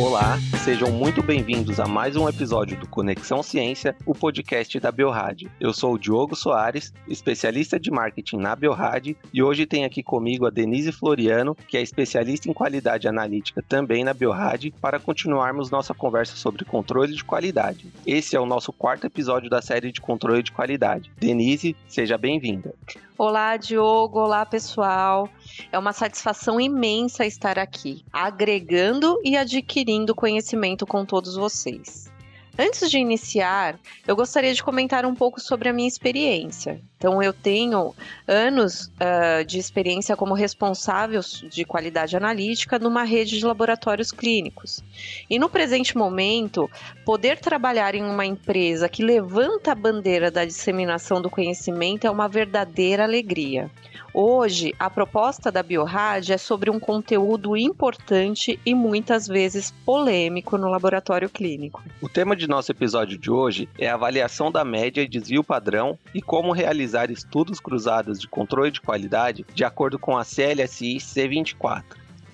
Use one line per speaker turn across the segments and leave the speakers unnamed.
Olá, sejam muito bem-vindos a mais um episódio do Conexão Ciência, o podcast da Biorad. Eu sou o Diogo Soares, especialista de marketing na Biorad, e hoje tem aqui comigo a Denise Floriano, que é especialista em qualidade analítica também na Biorad, para continuarmos nossa conversa sobre controle de qualidade. Esse é o nosso quarto episódio da série de controle de qualidade. Denise, seja bem-vinda.
Olá, Diogo. Olá, pessoal. É uma satisfação imensa estar aqui, agregando e adquirindo conhecimento com todos vocês. Antes de iniciar, eu gostaria de comentar um pouco sobre a minha experiência. Então, eu tenho anos uh, de experiência como responsável de qualidade analítica numa rede de laboratórios clínicos. E no presente momento, poder trabalhar em uma empresa que levanta a bandeira da disseminação do conhecimento é uma verdadeira alegria. Hoje, a proposta da Biorad é sobre um conteúdo importante e muitas vezes polêmico no laboratório clínico.
O tema de nosso episódio de hoje é avaliação da média e desvio padrão e como realizar estudos cruzados de controle de qualidade de acordo com a CLSI C24.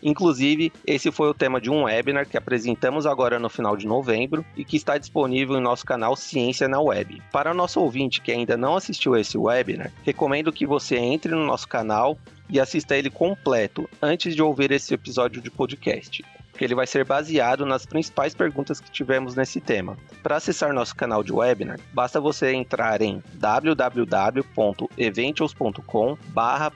Inclusive, esse foi o tema de um webinar que apresentamos agora no final de novembro e que está disponível em nosso canal Ciência na Web. Para nosso ouvinte que ainda não assistiu esse webinar, recomendo que você entre no nosso canal e assista ele completo antes de ouvir esse episódio de podcast que ele vai ser baseado nas principais perguntas que tivemos nesse tema. Para acessar nosso canal de webinar, basta você entrar em www.eventos.com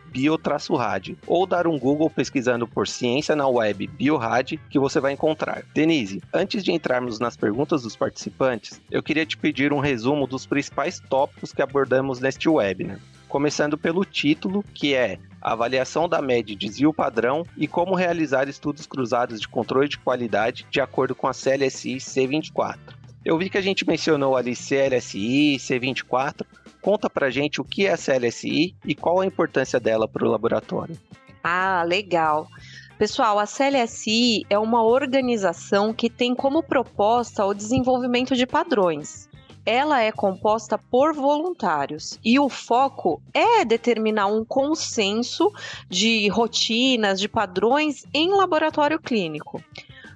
bio-rádio ou dar um Google pesquisando por Ciência na Web Biorad que você vai encontrar. Denise, antes de entrarmos nas perguntas dos participantes, eu queria te pedir um resumo dos principais tópicos que abordamos neste webinar começando pelo título, que é avaliação da média de desvio padrão e como realizar estudos cruzados de controle de qualidade de acordo com a CLSI C24. Eu vi que a gente mencionou ali CLSI, C24. Conta pra gente o que é a CLSI e qual a importância dela para o laboratório.
Ah, legal. Pessoal, a CLSI é uma organização que tem como proposta o desenvolvimento de padrões ela é composta por voluntários e o foco é determinar um consenso de rotinas, de padrões em laboratório clínico.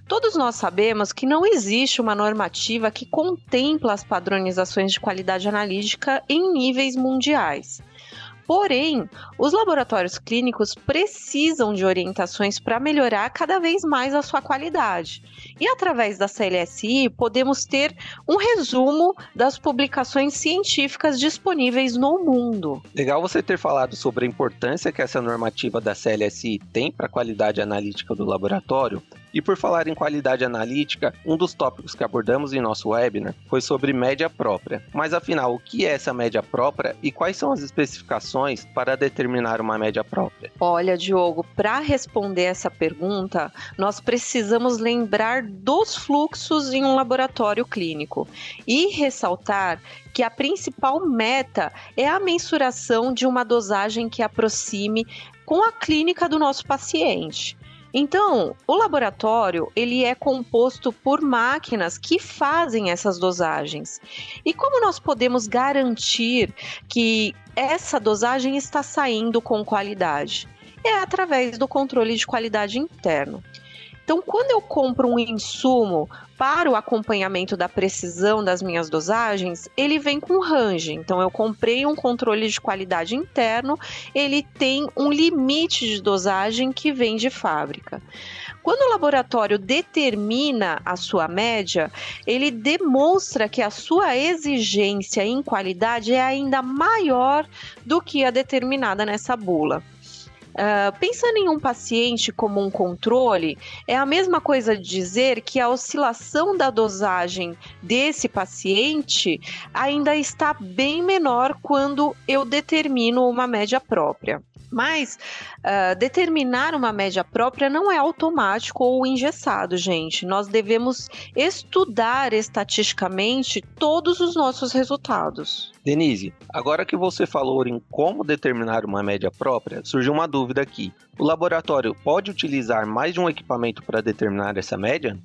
Todos nós sabemos que não existe uma normativa que contempla as padronizações de qualidade analítica em níveis mundiais. Porém, os laboratórios clínicos precisam de orientações para melhorar cada vez mais a sua qualidade. E através da CLSI, podemos ter um resumo das publicações científicas disponíveis no mundo.
Legal você ter falado sobre a importância que essa normativa da CLSI tem para a qualidade analítica do laboratório, e por falar em qualidade analítica, um dos tópicos que abordamos em nosso webinar foi sobre média própria. Mas afinal, o que é essa média própria e quais são as especificações para determinar uma média própria?
Olha, Diogo, para responder essa pergunta, nós precisamos lembrar dos fluxos em um laboratório clínico e ressaltar que a principal meta é a mensuração de uma dosagem que aproxime com a clínica do nosso paciente. Então, o laboratório ele é composto por máquinas que fazem essas dosagens. E como nós podemos garantir que essa dosagem está saindo com qualidade? É através do controle de qualidade interno. Então, quando eu compro um insumo para o acompanhamento da precisão das minhas dosagens, ele vem com range. Então, eu comprei um controle de qualidade interno, ele tem um limite de dosagem que vem de fábrica. Quando o laboratório determina a sua média, ele demonstra que a sua exigência em qualidade é ainda maior do que a determinada nessa bula. Uh, pensando em um paciente como um controle, é a mesma coisa de dizer que a oscilação da dosagem desse paciente ainda está bem menor quando eu determino uma média própria. Mas uh, determinar uma média própria não é automático ou engessado, gente. Nós devemos estudar estatisticamente todos os nossos resultados.
Denise, agora que você falou em como determinar uma média própria, surgiu uma dúvida aqui. O laboratório pode utilizar mais de um equipamento para determinar essa média?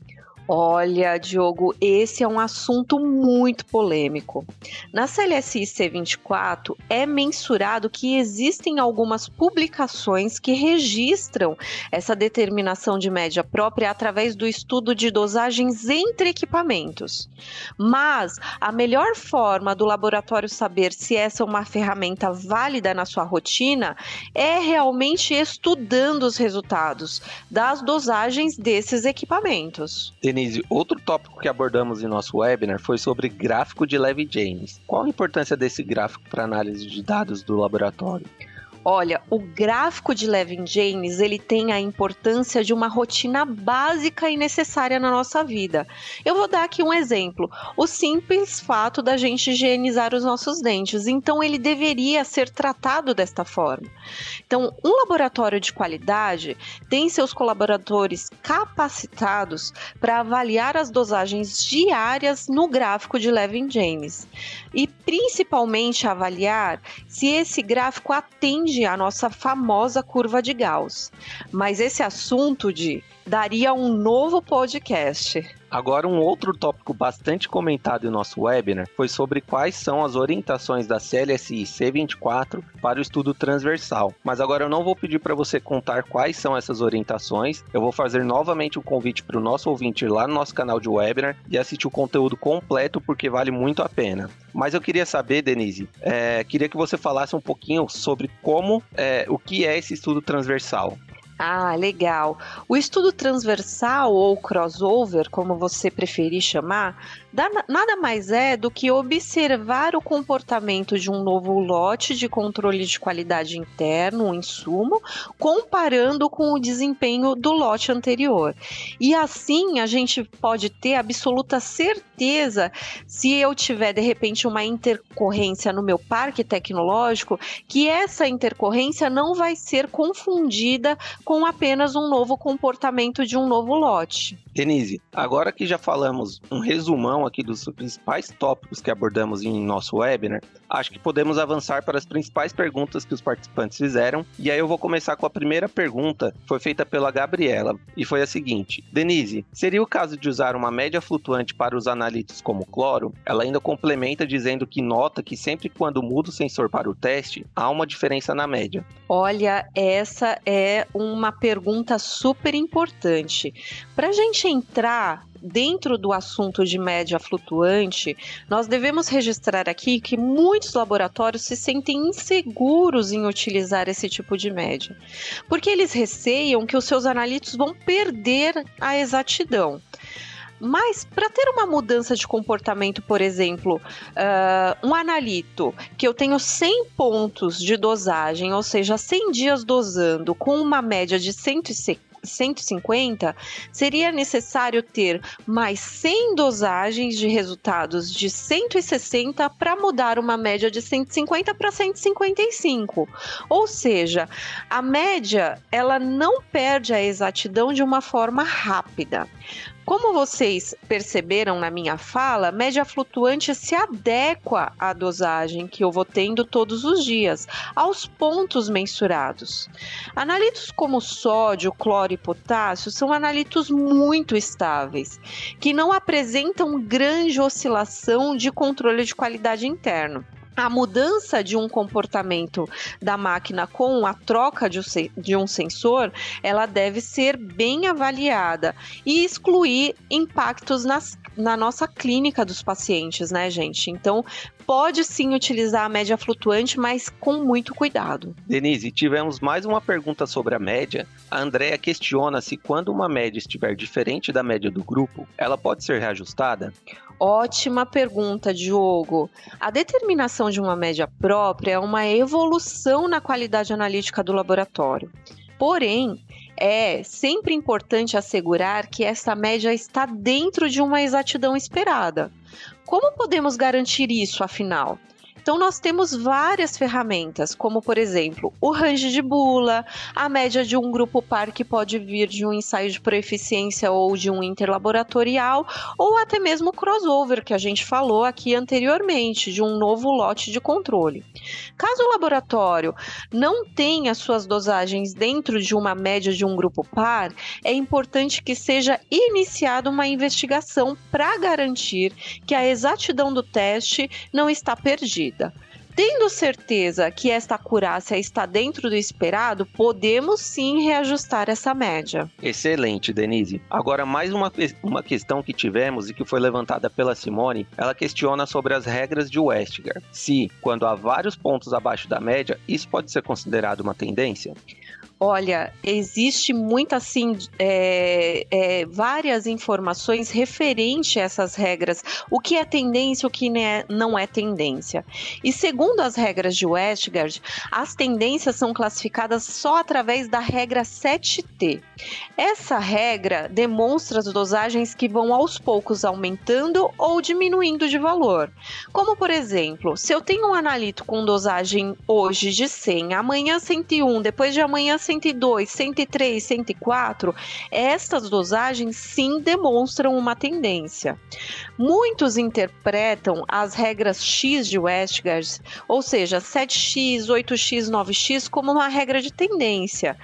Olha, Diogo, esse é um assunto muito polêmico. Na CLSI C24 é mensurado que existem algumas publicações que registram essa determinação de média própria através do estudo de dosagens entre equipamentos. Mas a melhor forma do laboratório saber se essa é uma ferramenta válida na sua rotina é realmente estudando os resultados das dosagens desses equipamentos.
Denise, outro tópico que abordamos em nosso webinar foi sobre gráfico de Levy James. Qual a importância desse gráfico para análise de dados do laboratório?
Olha, o gráfico de Levin James, ele tem a importância de uma rotina básica e necessária na nossa vida. Eu vou dar aqui um exemplo. O simples fato da gente higienizar os nossos dentes. Então, ele deveria ser tratado desta forma. Então, um laboratório de qualidade tem seus colaboradores capacitados para avaliar as dosagens diárias no gráfico de Levin James. E principalmente avaliar se esse gráfico atende a nossa famosa curva de Gauss. Mas esse assunto de daria um novo podcast.
Agora, um outro tópico bastante comentado em nosso webinar foi sobre quais são as orientações da CLSI C24 para o estudo transversal. Mas agora eu não vou pedir para você contar quais são essas orientações, eu vou fazer novamente um convite para o nosso ouvinte ir lá no nosso canal de webinar e assistir o conteúdo completo, porque vale muito a pena. Mas eu queria saber, Denise, é, queria que você falasse um pouquinho sobre como, é, o que é esse estudo transversal.
Ah, legal. O estudo transversal ou crossover, como você preferir chamar, nada mais é do que observar o comportamento de um novo lote de controle de qualidade interno, um insumo, comparando com o desempenho do lote anterior. E assim a gente pode ter absoluta certeza se eu tiver de repente uma intercorrência no meu parque tecnológico, que essa intercorrência não vai ser confundida com apenas um novo comportamento de um novo lote.
Denise, agora que já falamos um resumão aqui dos principais tópicos que abordamos em nosso webinar, acho que podemos avançar para as principais perguntas que os participantes fizeram. E aí eu vou começar com a primeira pergunta, foi feita pela Gabriela, e foi a seguinte: Denise, seria o caso de usar uma média flutuante para os analitos como cloro? Ela ainda complementa dizendo que nota que sempre quando muda o sensor para o teste, há uma diferença na média.
Olha, essa é uma pergunta super importante. Para a gente entrar dentro do assunto de média flutuante, nós devemos registrar aqui que muitos laboratórios se sentem inseguros em utilizar esse tipo de média, porque eles receiam que os seus analitos vão perder a exatidão. Mas para ter uma mudança de comportamento, por exemplo, uh, um analito que eu tenho 100 pontos de dosagem, ou seja, 100 dias dosando com uma média de 150 150, seria necessário ter mais 100 dosagens de resultados de 160 para mudar uma média de 150 para 155. Ou seja, a média ela não perde a exatidão de uma forma rápida. Como vocês perceberam na minha fala, média flutuante se adequa à dosagem que eu vou tendo todos os dias, aos pontos mensurados. Analitos como sódio, cloro e potássio são analitos muito estáveis, que não apresentam grande oscilação de controle de qualidade interno a mudança de um comportamento da máquina com a troca de um sensor, ela deve ser bem avaliada e excluir impactos nas, na nossa clínica dos pacientes, né, gente? Então, pode sim utilizar a média flutuante, mas com muito cuidado.
Denise, tivemos mais uma pergunta sobre a média. A Andrea questiona se quando uma média estiver diferente da média do grupo, ela pode ser reajustada?
Ótima pergunta, Diogo. A determinação de uma média própria é uma evolução na qualidade analítica do laboratório. Porém, é sempre importante assegurar que essa média está dentro de uma exatidão esperada. Como podemos garantir isso, afinal? Então, nós temos várias ferramentas, como, por exemplo, o range de bula, a média de um grupo par que pode vir de um ensaio de proeficiência ou de um interlaboratorial, ou até mesmo crossover, que a gente falou aqui anteriormente, de um novo lote de controle. Caso o laboratório não tenha suas dosagens dentro de uma média de um grupo par, é importante que seja iniciada uma investigação para garantir que a exatidão do teste não está perdida. Tendo certeza que esta acurácia está dentro do esperado, podemos sim reajustar essa média.
Excelente, Denise. Agora, mais uma, uma questão que tivemos e que foi levantada pela Simone, ela questiona sobre as regras de Westgard. Se, quando há vários pontos abaixo da média, isso pode ser considerado uma tendência?
Olha, existe muita assim, é, é, várias informações referente a essas regras. O que é tendência, o que é, não é tendência. E segundo as regras de Westgard, as tendências são classificadas só através da regra 7T. Essa regra demonstra as dosagens que vão aos poucos aumentando ou diminuindo de valor. Como por exemplo, se eu tenho um analito com dosagem hoje de 100, amanhã 101, depois de amanhã 102, 103, 104, estas dosagens sim demonstram uma tendência. Muitos interpretam as regras X de Westgard, ou seja, 7x, 8x, 9x, como uma regra de tendência.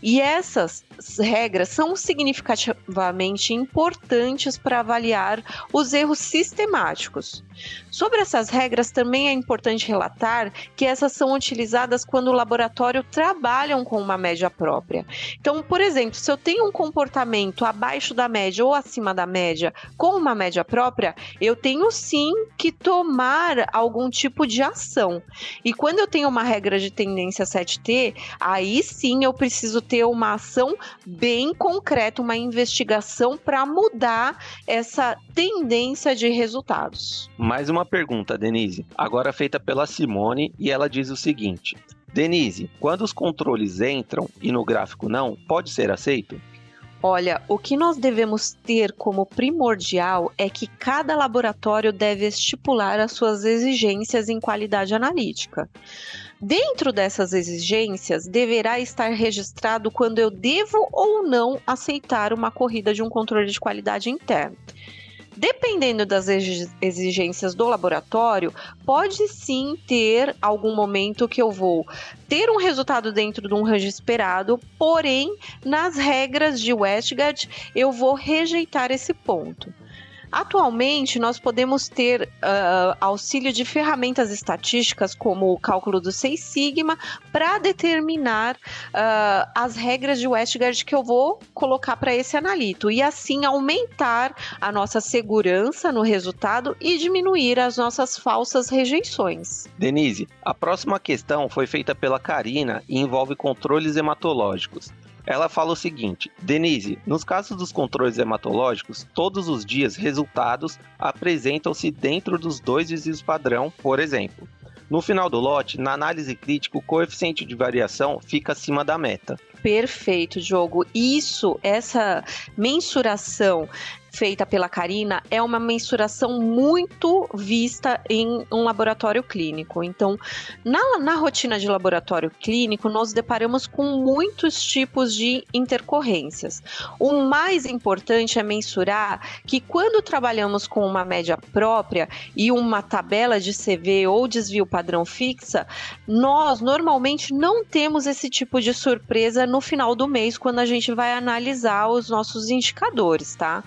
E essas regras são significativamente importantes para avaliar os erros sistemáticos. Sobre essas regras, também é importante relatar que essas são utilizadas quando o laboratório trabalham com uma média própria. Então, por exemplo, se eu tenho um comportamento abaixo da média ou acima da média com uma média própria, eu tenho sim que tomar algum tipo de ação. E quando eu tenho uma regra de tendência 7T, aí sim eu preciso ter uma ação bem concreta, uma investigação para mudar essa tendência de resultados.
Mais uma pergunta, Denise, agora feita pela Simone, e ela diz o seguinte: Denise, quando os controles entram e no gráfico não, pode ser aceito?
Olha, o que nós devemos ter como primordial é que cada laboratório deve estipular as suas exigências em qualidade analítica. Dentro dessas exigências, deverá estar registrado quando eu devo ou não aceitar uma corrida de um controle de qualidade interno. Dependendo das exigências do laboratório, pode sim ter algum momento que eu vou ter um resultado dentro de um range esperado, porém, nas regras de Westgard, eu vou rejeitar esse ponto. Atualmente, nós podemos ter uh, auxílio de ferramentas estatísticas, como o cálculo do Seis Sigma, para determinar uh, as regras de Westgard que eu vou colocar para esse analito e assim aumentar a nossa segurança no resultado e diminuir as nossas falsas rejeições.
Denise, a próxima questão foi feita pela Karina e envolve controles hematológicos. Ela fala o seguinte: Denise, nos casos dos controles hematológicos, todos os dias resultados apresentam-se dentro dos dois desvios padrão, por exemplo. No final do lote, na análise crítica, o coeficiente de variação fica acima da meta.
Perfeito, jogo. Isso, essa mensuração feita pela Karina é uma mensuração muito vista em um laboratório clínico. Então, na, na rotina de laboratório clínico, nós deparamos com muitos tipos de intercorrências. O mais importante é mensurar que quando trabalhamos com uma média própria e uma tabela de CV ou desvio padrão fixa, nós normalmente não temos esse tipo de surpresa no final do mês quando a gente vai analisar os nossos indicadores, tá?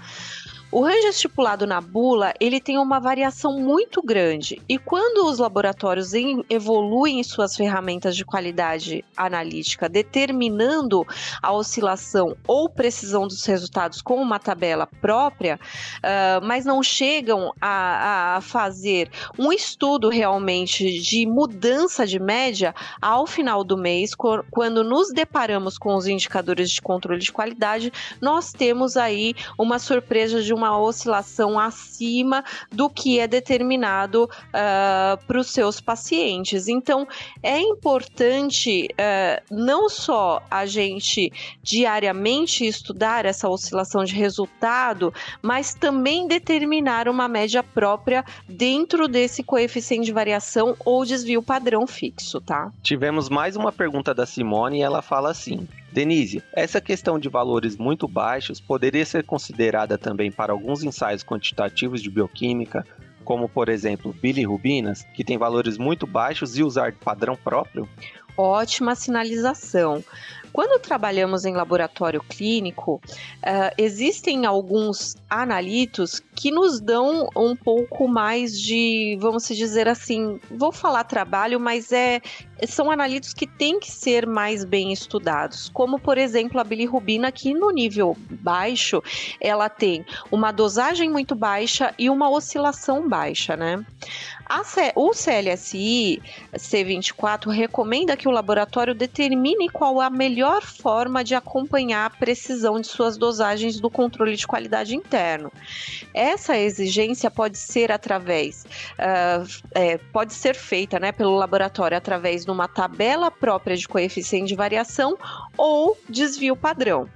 O range estipulado na bula, ele tem uma variação muito grande. E quando os laboratórios evoluem suas ferramentas de qualidade analítica, determinando a oscilação ou precisão dos resultados com uma tabela própria, uh, mas não chegam a, a fazer um estudo realmente de mudança de média ao final do mês, quando nos deparamos com os indicadores de controle de qualidade, nós temos aí uma surpresa de uma oscilação acima do que é determinado uh, para os seus pacientes. Então, é importante uh, não só a gente diariamente estudar essa oscilação de resultado, mas também determinar uma média própria dentro desse coeficiente de variação ou desvio padrão fixo, tá?
Tivemos mais uma pergunta da Simone e ela fala assim: Denise, essa questão de valores muito baixos poderia ser considerada também para alguns ensaios quantitativos de bioquímica, como por exemplo bilirrubinas, que tem valores muito baixos e usar padrão próprio?
Ótima sinalização. Quando trabalhamos em laboratório clínico, uh, existem alguns analitos que nos dão um pouco mais de, vamos dizer assim, vou falar trabalho, mas é são analitos que têm que ser mais bem estudados, como por exemplo a bilirrubina, que no nível baixo ela tem uma dosagem muito baixa e uma oscilação baixa, né? C... O CLSI C24 recomenda que o laboratório determine qual a melhor forma de acompanhar a precisão de suas dosagens do controle de qualidade interno. Essa exigência pode ser através, uh, é, pode ser feita né, pelo laboratório através de uma tabela própria de coeficiente de variação ou desvio padrão.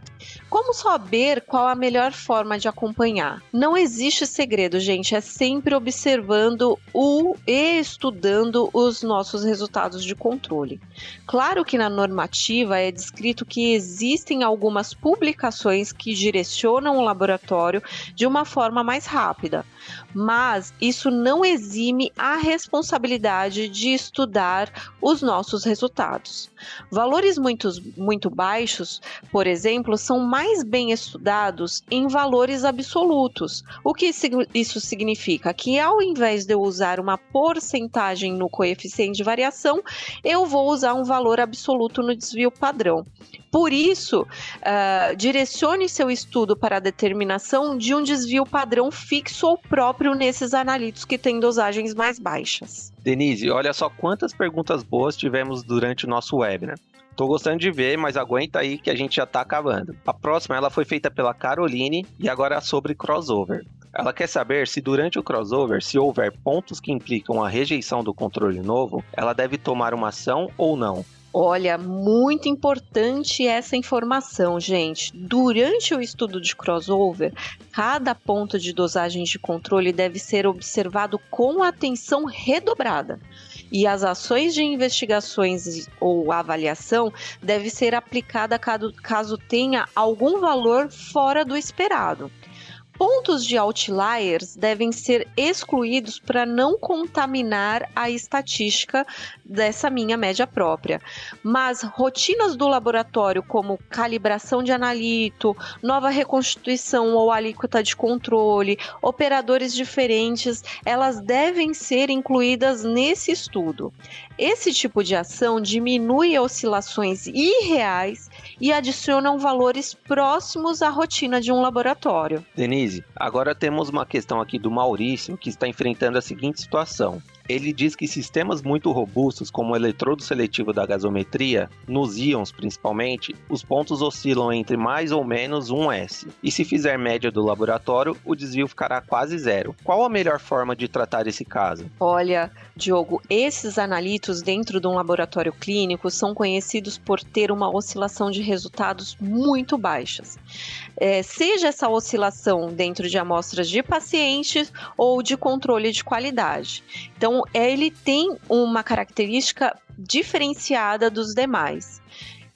Como saber qual a melhor forma de acompanhar? Não existe segredo, gente. É sempre observando o e estudando os nossos resultados de controle. Claro que na normativa é descrito que existem algumas publicações que direcionam o laboratório de uma forma mais rápida, mas isso não exime a responsabilidade de estudar os nossos resultados. Valores muito, muito baixos, por exemplo, são mais bem estudados em valores absolutos. O que isso significa? Que ao invés de eu usar uma porcentagem no coeficiente de variação, eu vou usar um valor absoluto no desvio padrão. Por isso, uh, direcione seu estudo para a determinação de um desvio padrão fixo ou próprio nesses analitos que têm dosagens mais baixas.
Denise, olha só quantas perguntas boas tivemos durante o nosso webinar. Tô gostando de ver, mas aguenta aí que a gente já tá acabando. A próxima ela foi feita pela Caroline e agora é sobre crossover. Ela quer saber se durante o crossover, se houver pontos que implicam a rejeição do controle novo, ela deve tomar uma ação ou não.
Olha, muito importante essa informação, gente. Durante o estudo de crossover, cada ponto de dosagem de controle deve ser observado com atenção redobrada. E as ações de investigações ou avaliação devem ser aplicadas caso tenha algum valor fora do esperado. Pontos de outliers devem ser excluídos para não contaminar a estatística dessa minha média própria. Mas rotinas do laboratório, como calibração de analito, nova reconstituição ou alíquota de controle, operadores diferentes, elas devem ser incluídas nesse estudo. Esse tipo de ação diminui oscilações irreais e adicionam valores próximos à rotina de um laboratório.
Denise, agora temos uma questão aqui do Maurício que está enfrentando a seguinte situação. Ele diz que sistemas muito robustos, como o eletrodo seletivo da gasometria, nos íons principalmente, os pontos oscilam entre mais ou menos 1S. E se fizer média do laboratório, o desvio ficará quase zero. Qual a melhor forma de tratar esse caso?
Olha, Diogo, esses analitos dentro de um laboratório clínico são conhecidos por ter uma oscilação de resultados muito baixas. É, seja essa oscilação dentro de amostras de pacientes ou de controle de qualidade. Então, então, ele tem uma característica diferenciada dos demais.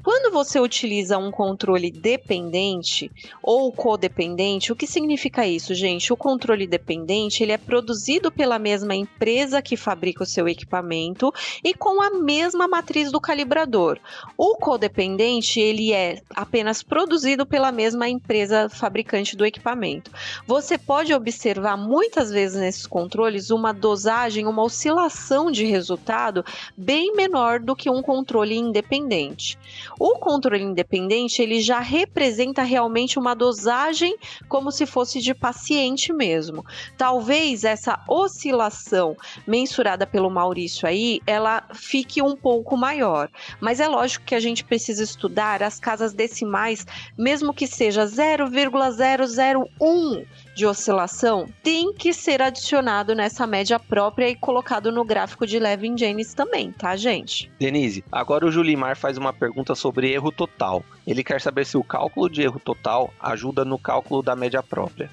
Quando você utiliza um controle dependente ou codependente, o que significa isso, gente? O controle dependente ele é produzido pela mesma empresa que fabrica o seu equipamento e com a mesma matriz do calibrador. O codependente ele é apenas produzido pela mesma empresa fabricante do equipamento. Você pode observar muitas vezes nesses controles uma dosagem, uma oscilação de resultado bem menor do que um controle independente. O controle independente, ele já representa realmente uma dosagem como se fosse de paciente mesmo. Talvez essa oscilação mensurada pelo Maurício aí, ela fique um pouco maior. Mas é lógico que a gente precisa estudar as casas decimais, mesmo que seja 0,001 de oscilação tem que ser adicionado nessa média própria e colocado no gráfico de Levin James também, tá, gente?
Denise, agora o Julimar faz uma pergunta sobre erro total. Ele quer saber se o cálculo de erro total ajuda no cálculo da média própria.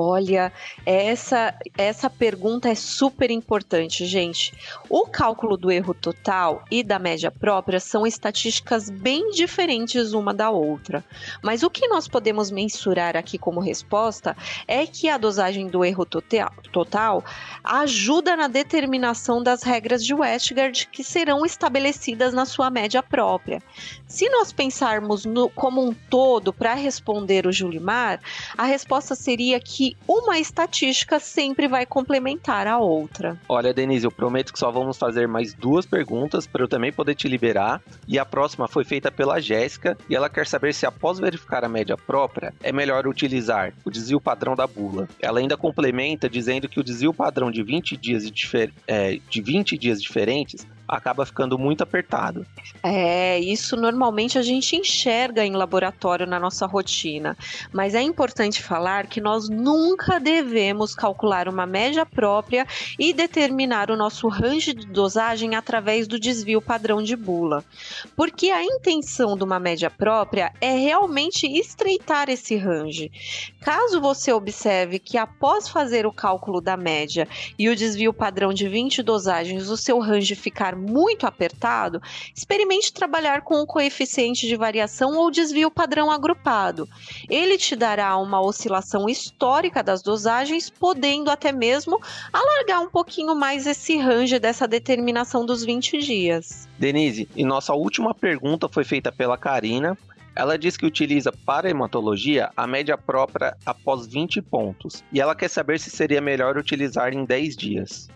Olha, essa, essa pergunta é super importante, gente. O cálculo do erro total e da média própria são estatísticas bem diferentes uma da outra. Mas o que nós podemos mensurar aqui como resposta é que a dosagem do erro total, ajuda na determinação das regras de Westgard que serão estabelecidas na sua média própria. Se nós pensarmos no, como um todo para responder o Julimar, a resposta seria que uma estatística sempre vai complementar a outra.
Olha, Denise, eu prometo que só vamos fazer mais duas perguntas para eu também poder te liberar. E a próxima foi feita pela Jéssica e ela quer saber se após verificar a média própria é melhor utilizar o desvio padrão da bula. Ela ainda complementa dizendo que o desvio padrão de 20 dias, de, é, de 20 dias diferentes acaba ficando muito apertado.
É, isso normalmente a gente enxerga em laboratório na nossa rotina, mas é importante falar que nós nunca devemos calcular uma média própria e determinar o nosso range de dosagem através do desvio padrão de bula, porque a intenção de uma média própria é realmente estreitar esse range. Caso você observe que após fazer o cálculo da média e o desvio padrão de 20 dosagens, o seu range ficar muito apertado, experimente trabalhar com o coeficiente de variação ou desvio padrão agrupado. Ele te dará uma oscilação histórica das dosagens, podendo até mesmo alargar um pouquinho mais esse range dessa determinação dos 20 dias.
Denise, e nossa última pergunta foi feita pela Karina. Ela diz que utiliza para hematologia a média própria após 20 pontos. E ela quer saber se seria melhor utilizar em 10 dias.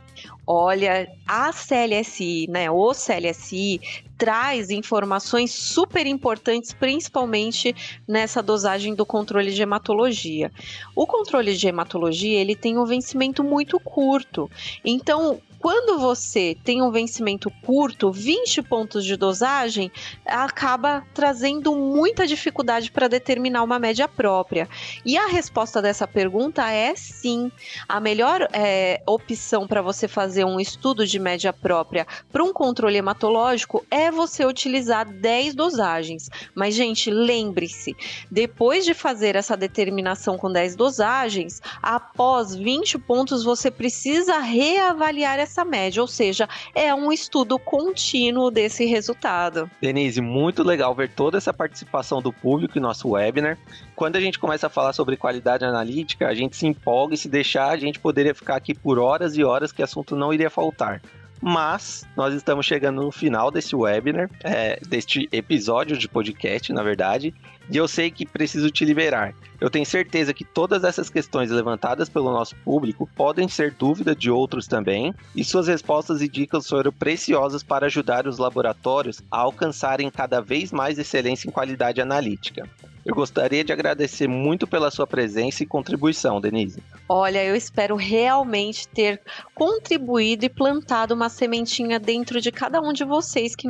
Olha, a CLSI, né, o CLSI traz informações super importantes, principalmente nessa dosagem do controle de hematologia. O controle de hematologia, ele tem um vencimento muito curto. Então, quando você tem um vencimento curto, 20 pontos de dosagem acaba trazendo muita dificuldade para determinar uma média própria. E a resposta dessa pergunta é sim. A melhor é, opção para você fazer um estudo de média própria para um controle hematológico é você utilizar 10 dosagens. Mas, gente, lembre-se, depois de fazer essa determinação com 10 dosagens, após 20 pontos, você precisa reavaliar essa essa média, ou seja, é um estudo contínuo desse resultado.
Denise, muito legal ver toda essa participação do público em nosso webinar. Quando a gente começa a falar sobre qualidade analítica, a gente se empolga e se deixar, a gente poderia ficar aqui por horas e horas que assunto não iria faltar mas nós estamos chegando no final desse webinar, é, deste episódio de podcast, na verdade, e eu sei que preciso te liberar. Eu tenho certeza que todas essas questões levantadas pelo nosso público podem ser dúvida de outros também, e suas respostas e dicas foram preciosas para ajudar os laboratórios a alcançarem cada vez mais excelência em qualidade analítica. Eu gostaria de agradecer muito pela sua presença e contribuição, Denise.
Olha, eu espero realmente ter contribuído e plantado uma sementinha dentro de cada um de vocês que,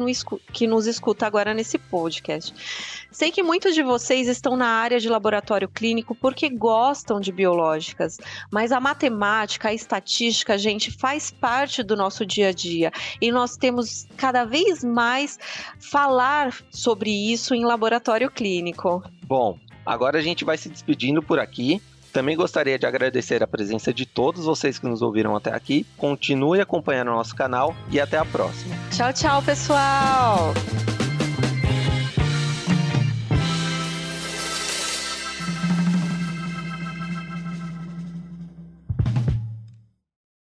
que nos escuta agora nesse podcast. Sei que muitos de vocês estão na área de laboratório clínico porque gostam de biológicas, mas a matemática, a estatística, gente, faz parte do nosso dia a dia e nós temos cada vez mais falar sobre isso em laboratório clínico.
Bom, agora a gente vai se despedindo por aqui. Também gostaria de agradecer a presença de todos vocês que nos ouviram até aqui. Continue acompanhando o nosso canal e até a próxima.
Tchau, tchau, pessoal!